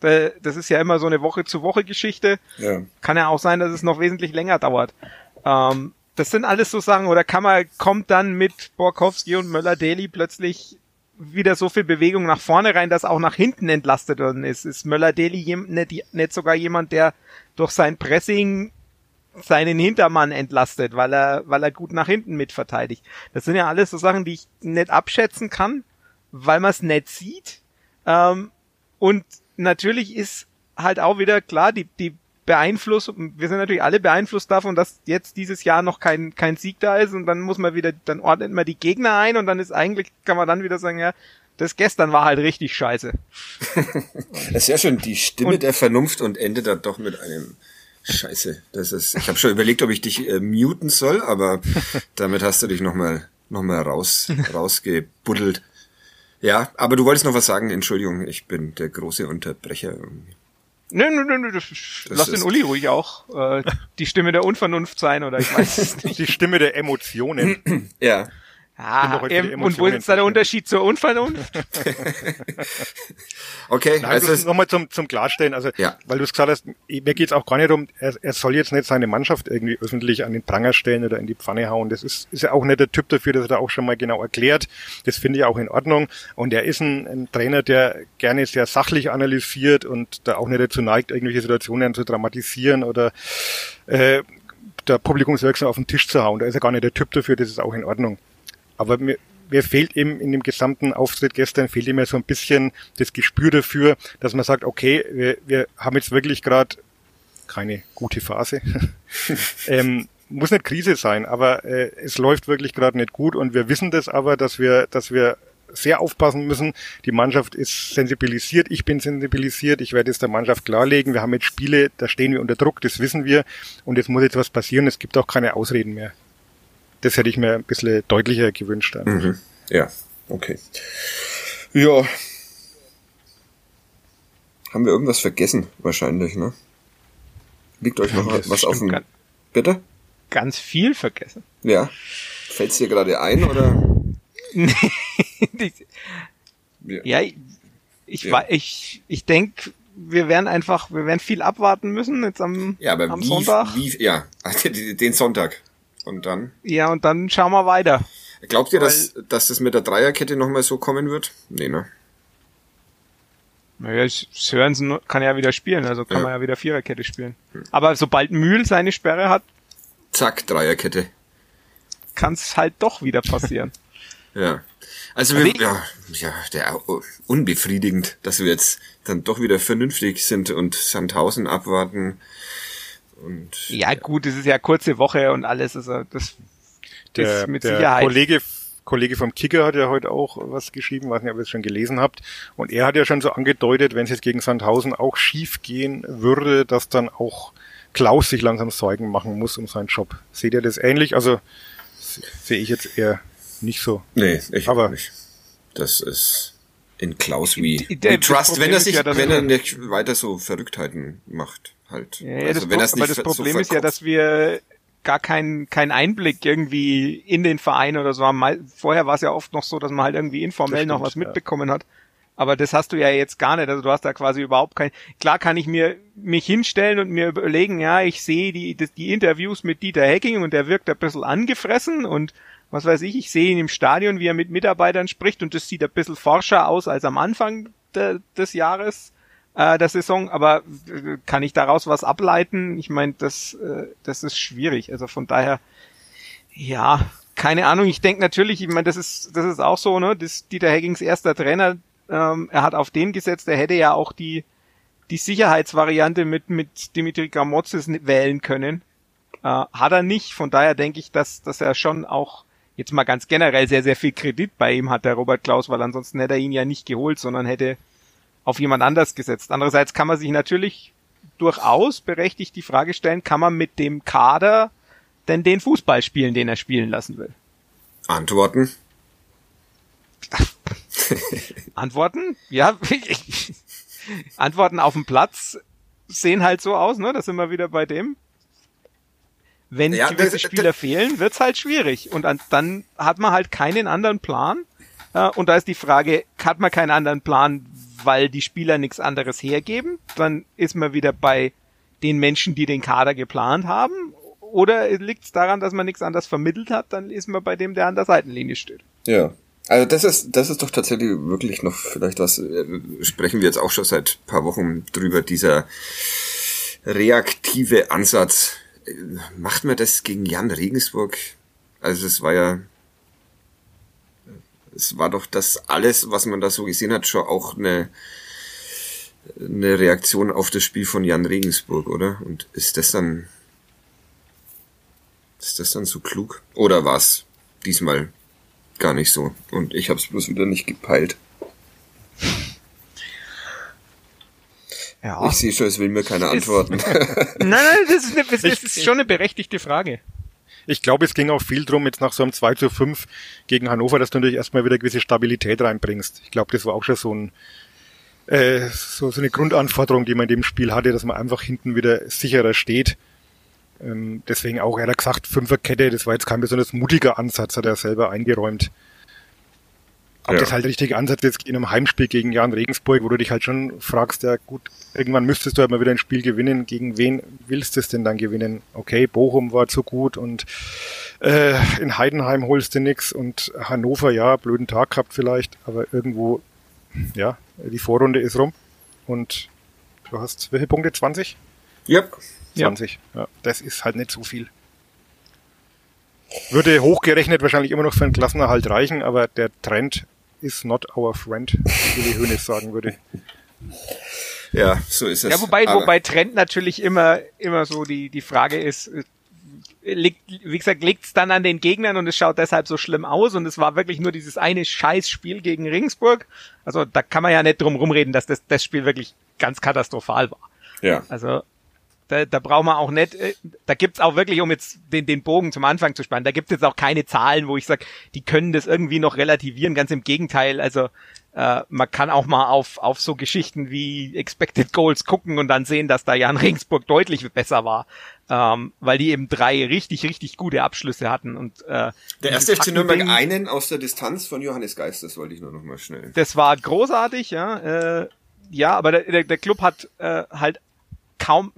das ist ja immer so eine Woche zu Woche Geschichte. Ja. Kann ja auch sein, dass es noch wesentlich länger dauert. Ähm, das sind alles so Sachen, oder man, kommt dann mit Borkowski und Möller-Deli plötzlich wieder so viel Bewegung nach vorne rein, dass auch nach hinten entlastet worden ist. Ist Möller-Deli nicht, nicht sogar jemand, der durch sein Pressing seinen Hintermann entlastet, weil er, weil er gut nach hinten mitverteidigt. Das sind ja alles so Sachen, die ich nicht abschätzen kann, weil man es nicht sieht. Ähm, und natürlich ist halt auch wieder klar, die, die Beeinflussung, wir sind natürlich alle beeinflusst davon, dass jetzt dieses Jahr noch kein, kein Sieg da ist und dann muss man wieder, dann ordnet man die Gegner ein und dann ist eigentlich, kann man dann wieder sagen, ja, das gestern war halt richtig scheiße. *laughs* das ist ja schon die Stimme und, der Vernunft und endet dann doch mit einem Scheiße. Das ist, ich habe schon überlegt, ob ich dich äh, muten soll, aber *laughs* damit hast du dich nochmal noch mal raus, rausgebuddelt. Ja, aber du wolltest noch was sagen. Entschuldigung, ich bin der große Unterbrecher. Nö, nö, nö, nö, das, lass den Uli ruhig auch äh, die Stimme der Unvernunft sein oder ich weiß *laughs* es nicht. Die Stimme der Emotionen. Ja. Ah, eben, und wo ist da der Unterschied zur Unvernunft? *laughs* Okay, Nein, also also nochmal zum, zum Klarstellen, also Ja. weil du es gesagt hast, mir geht's auch gar nicht um, er, er soll jetzt nicht seine Mannschaft irgendwie öffentlich an den Pranger stellen oder in die Pfanne hauen. Das ist, ist ja auch nicht der Typ dafür, das hat er auch schon mal genau erklärt. Das finde ich auch in Ordnung. Und er ist ein, ein Trainer, der gerne sehr sachlich analysiert und da auch nicht dazu neigt, irgendwelche Situationen zu dramatisieren oder äh, der Publikumswirksam auf den Tisch zu hauen. Da ist er gar nicht der Typ dafür, das ist auch in Ordnung. Aber mir, mir fehlt eben in dem gesamten Auftritt gestern, fehlt ja so ein bisschen das Gespür dafür, dass man sagt, okay, wir, wir haben jetzt wirklich gerade keine gute Phase. *laughs* ähm, muss nicht Krise sein, aber äh, es läuft wirklich gerade nicht gut und wir wissen das aber, dass wir, dass wir sehr aufpassen müssen. Die Mannschaft ist sensibilisiert, ich bin sensibilisiert, ich werde es der Mannschaft klarlegen. Wir haben jetzt Spiele, da stehen wir unter Druck, das wissen wir und es muss jetzt was passieren, es gibt auch keine Ausreden mehr. Das hätte ich mir ein bisschen deutlicher gewünscht. Mhm. Ja, okay. Ja. Haben wir irgendwas vergessen? Wahrscheinlich, ne? Liegt euch noch Das was auf dem... gar- Bitte? Ganz viel vergessen. Ja. Fällt's dir gerade ein, oder? *laughs* Ja, ich, ich, Ja. ich, ich denke, wir werden einfach, wir werden viel abwarten müssen jetzt am, Ja, aber am wie, Sonntag. wie... Ja, *laughs* den Sonntag. Und dann... Ja, und dann schauen wir weiter. Glaubt ihr, dass, dass das mit der Dreierkette nochmal so kommen wird? Nee, ne? Naja, Sörensen kann ja wieder spielen, also kann Ja. man ja wieder Viererkette spielen. Aber sobald Mühl seine Sperre hat, Zack, Dreierkette. kann es halt doch wieder *laughs* passieren. Ja. Also wir, ja, ja, der unbefriedigend, dass wir jetzt dann doch wieder vernünftig sind und Sandhausen abwarten. Und ja, gut, es ist ja kurze Woche und alles, also das Der, ist mit der Sicherheit. Kollege, Kollege vom Kicker hat ja heute auch was geschrieben, weiß nicht, ob ihr es schon gelesen habt. Und er hat ja schon so angedeutet, wenn es jetzt gegen Sandhausen auch schief gehen würde, dass dann auch Klaus sich langsam Sorgen machen muss um seinen Job. Seht ihr das ähnlich? Also se- sehe ich jetzt eher nicht so. nee, ich Aber- aber nicht. Das ist in Klaus wie, das Trust, wenn er ist sich, ja, wenn er nicht weiter so Verrücktheiten macht, halt. Ja, ja, also das wenn er es aber nicht das Problem so ist ja, dass wir gar keinen keinen Einblick irgendwie in den Verein oder so haben. Vorher war es ja oft noch so, dass man halt irgendwie informell Das noch stimmt, was mitbekommen hat. Aber das hast du ja jetzt gar nicht. Also du hast da quasi überhaupt kein. Klar kann ich mir mich hinstellen und mir überlegen, ja, ich sehe die, das, die Interviews mit Dieter Hecking und der wirkt ein bisschen angefressen und was weiß ich, ich sehe ihn im Stadion, wie er mit Mitarbeitern spricht und das sieht ein bisschen forscher aus als am Anfang de, des Jahres äh, der Saison, aber äh, kann ich daraus was ableiten? Ich meine, das, äh, das ist schwierig. Also von daher, ja, keine Ahnung. Ich denke natürlich, ich meine, das ist, das ist auch so, ne? Das Dieter Heggings erster Trainer, ähm, er hat auf den gesetzt, er hätte ja auch die, die Sicherheitsvariante mit, mit Dimitri Gramotzes wählen können. Äh, hat er nicht. Von daher denke ich, dass, dass er schon auch jetzt mal ganz generell sehr, sehr viel Kredit bei ihm hat, der Robert Klaus, weil ansonsten hätte er ihn ja nicht geholt, sondern hätte auf jemand anders gesetzt. Andererseits kann man sich natürlich durchaus berechtigt die Frage stellen, kann man mit dem Kader denn den Fußball spielen, den er spielen lassen will? Antworten? *laughs* Antworten? Ja, *laughs* Antworten auf dem Platz sehen halt so aus, ne? Da sind wir wieder bei dem. Wenn Ja, gewisse das- Spieler das- fehlen, wird's halt schwierig. Und an, dann hat man halt keinen anderen Plan. Äh, und da ist die Frage, hat man keinen anderen Plan, weil die Spieler nichts anderes hergeben? Dann ist man wieder bei den Menschen, die den Kader geplant haben. Oder liegt es daran, dass man nichts anderes vermittelt hat? Dann ist man bei dem, der an der Seitenlinie steht. Ja. Also das ist, das ist doch tatsächlich wirklich noch vielleicht was, äh, sprechen wir jetzt auch schon seit paar Wochen drüber, dieser reaktive Ansatz. Äh, Macht man das gegen Jan Regensburg? Also es war ja, es war doch das alles, was man da so gesehen hat, schon auch eine, eine Reaktion auf das Spiel von Jan Regensburg, oder? Und ist das dann, ist das dann so klug? Oder war's diesmal gar nicht so. Und ich habe es bloß wieder nicht gepeilt. Ja. Ich sehe schon, es will mir keiner antworten. *laughs* Nein, nein, das ist, eine, das ist schon eine berechtigte Frage. Ich glaube, es ging auch viel drum, jetzt nach so einem 2 zu 5 gegen Hannover, dass du natürlich erstmal wieder gewisse Stabilität reinbringst. Ich glaube, das war auch schon so ein, äh, so, so eine Grundanforderung, die man in dem Spiel hatte, dass man einfach hinten wieder sicherer steht. Ähm, deswegen auch, er hat gesagt, Fünferkette, das war jetzt kein besonders mutiger Ansatz, hat er selber eingeräumt. Ob ja. das halt der richtige Ansatz ist in einem Heimspiel gegen Jan Regensburg, wo du dich halt schon fragst, ja gut, irgendwann müsstest du halt mal wieder ein Spiel gewinnen. Gegen wen willst du es denn dann gewinnen? Okay, Bochum war zu gut und äh, in Heidenheim holst du nix und Hannover, ja, blöden Tag gehabt vielleicht, aber irgendwo, ja, die Vorrunde ist rum und du hast welche Punkte? 20? Yep. 20. Ja. ja, das ist halt nicht so viel. Würde hochgerechnet wahrscheinlich immer noch für einen Klassenerhalt reichen, aber der Trend is not our friend, wie die Hönes sagen würde. *laughs* Ja, so ist es. Ja, wobei, aber wobei Trend natürlich immer, immer so die, die Frage ist, äh, liegt, wie gesagt, liegt es dann an den Gegnern und es schaut deshalb so schlimm aus und es war wirklich nur dieses eine Scheißspiel gegen Regensburg. Also da kann man ja nicht drum rumreden, dass das, das Spiel wirklich ganz katastrophal war. Ja. Also da, da braucht man auch nicht, äh, da gibt's auch wirklich, um jetzt den, den Bogen zum Anfang zu spannen, da gibt es jetzt auch keine Zahlen, wo ich sage, die können das irgendwie noch relativieren. Ganz im Gegenteil, also äh, man kann auch mal auf, auf so Geschichten wie Expected Goals gucken und dann sehen, dass da Jan Regensburg deutlich besser war, ähm, weil die eben drei richtig, richtig gute Abschlüsse hatten. Und äh, Der erste FC Nürnberg einen aus der Distanz von Johannes Geist, das wollte ich nur noch mal schnell. Das war großartig, ja. Äh, ja, aber der, der, der Club hat äh, halt kaum,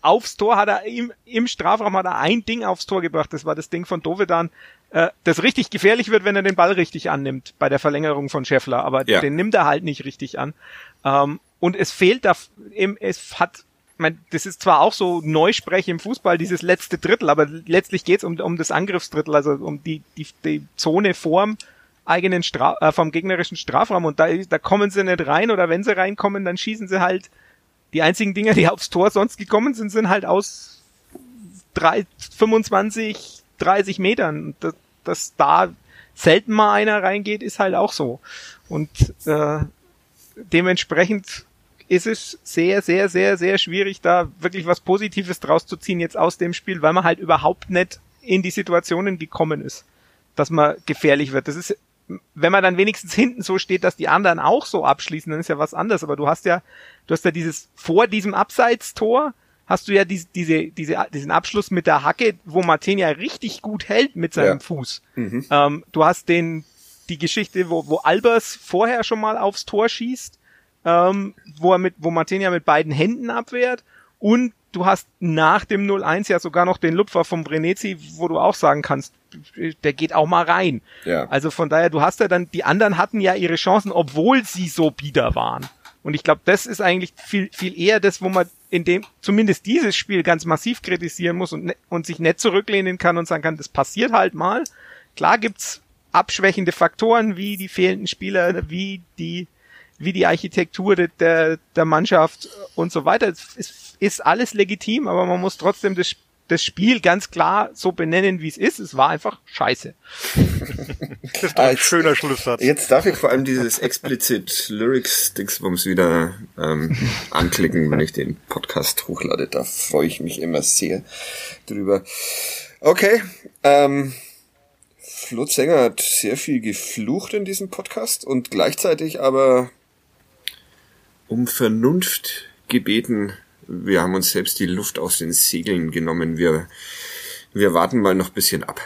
aufs Tor hat er im, im Strafraum hat er ein Ding aufs Tor gebracht. Das war das Ding von Dovedan, äh, das richtig gefährlich wird, wenn er den Ball richtig annimmt bei der Verlängerung von Scheffler. Aber ja. den nimmt er halt nicht richtig an. Ähm, und es fehlt da, eben, es hat, mein, das ist zwar auch so Neusprech im Fußball, dieses letzte Drittel, aber letztlich geht's um, um das Angriffsdrittel, also um die, die, die Zone vorm eigenen Stra äh, vom gegnerischen Strafraum und da, da kommen sie nicht rein oder wenn sie reinkommen, dann schießen sie halt die einzigen Dinger, die aufs Tor sonst gekommen sind, sind halt aus drei, 25, 30 Metern. Das, dass da selten mal einer reingeht, ist halt auch so. Und äh, dementsprechend ist es sehr, sehr, sehr, sehr schwierig, da wirklich was Positives draus zu ziehen jetzt aus dem Spiel, weil man halt überhaupt nicht in die Situationen gekommen ist, dass man gefährlich wird. Das ist wenn man dann wenigstens hinten so steht, dass die anderen auch so abschließen, dann ist ja was anderes. Aber du hast ja, du hast ja dieses, vor diesem Abseitstor, hast du ja diese, diese, diese, diesen Abschluss mit der Hacke, wo Martin ja richtig gut hält mit seinem ja. Fuß. Mhm. Ähm, du hast den, die Geschichte, wo, wo Albers vorher schon mal aufs Tor schießt, ähm, wo er mit, wo Martin ja mit beiden Händen abwehrt und du hast nach dem 0-1 ja sogar noch den Lupfer vom Brenezi, wo du auch sagen kannst, der geht auch mal rein. Ja. Also von daher, du hast ja dann, die anderen hatten ja ihre Chancen, obwohl sie so bieder waren. Und ich glaube, das ist eigentlich viel, viel eher das, wo man in dem, zumindest dieses Spiel ganz massiv kritisieren muss und, ne, und sich nicht zurücklehnen kann und sagen kann, das passiert halt mal. Klar gibt's abschwächende Faktoren, wie die fehlenden Spieler, wie die, wie die Architektur der, der, der Mannschaft und so weiter. Es ist, ist alles legitim, aber man muss trotzdem das das Spiel ganz klar so benennen, wie es ist. Es war einfach scheiße. *laughs* das ist doch ein schöner Schlusssatz. Jetzt darf ich vor allem dieses explizit Lyrics Dingsbums wieder ähm, *laughs* anklicken, wenn ich den Podcast hochlade. Da freue ich mich immer sehr drüber. Okay, ähm, Flo Sänger hat sehr viel geflucht in diesem Podcast und gleichzeitig aber um Vernunft gebeten, wir haben uns selbst die Luft aus den Segeln genommen. Wir, wir warten mal noch bisschen ab,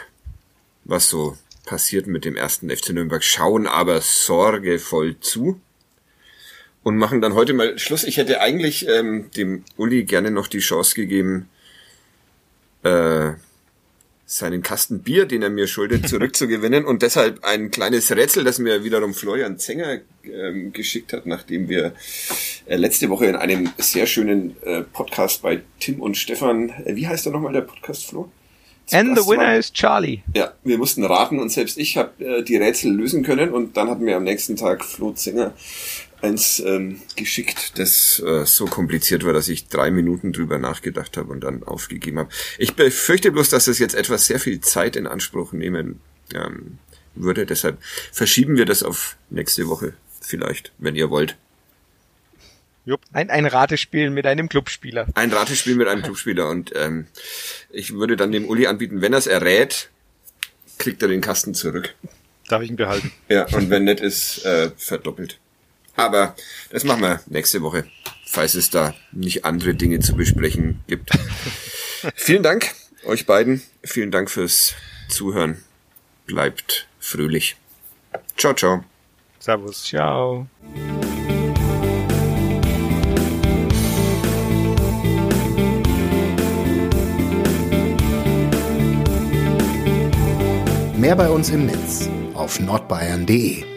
was so passiert mit dem ersten FC Nürnberg, schauen aber sorgevoll zu und machen dann heute mal Schluss. Ich hätte eigentlich ähm, dem Uli gerne noch die Chance gegeben, äh, seinen Kasten Bier, den er mir schuldet, *laughs* zurückzugewinnen und deshalb ein kleines Rätsel, das mir wiederum Florian Zenger ähm, geschickt hat, nachdem wir äh, letzte Woche in einem sehr schönen äh, Podcast bei Tim und Stefan, äh, wie heißt da nochmal der Podcast, Flo? And the winner is Charlie. Ja, wir mussten raten und selbst ich habe äh, die Rätsel lösen können und dann hat mir am nächsten Tag Flo Zenger eins ähm, geschickt, das äh, so kompliziert war, dass ich drei Minuten drüber nachgedacht habe und dann aufgegeben habe. Ich befürchte bloß, dass es jetzt etwas sehr viel Zeit in Anspruch nehmen ähm, würde. Deshalb verschieben wir das auf nächste Woche vielleicht, wenn ihr wollt. Jupp. Ein, ein Ratespiel mit einem Clubspieler. Ein Ratespiel mit einem Clubspieler. Und ähm, ich würde dann dem Uli anbieten, wenn er es errät, kriegt er den Kasten zurück. Darf ich ihn behalten? Ja, und wenn nicht ist, äh, verdoppelt. Aber das machen wir nächste Woche, falls es da nicht andere Dinge zu besprechen gibt. *laughs* Vielen Dank euch beiden. Vielen Dank fürs Zuhören. Bleibt fröhlich. Ciao, ciao. Servus. Ciao. Mehr bei uns im Netz auf nordbayern.de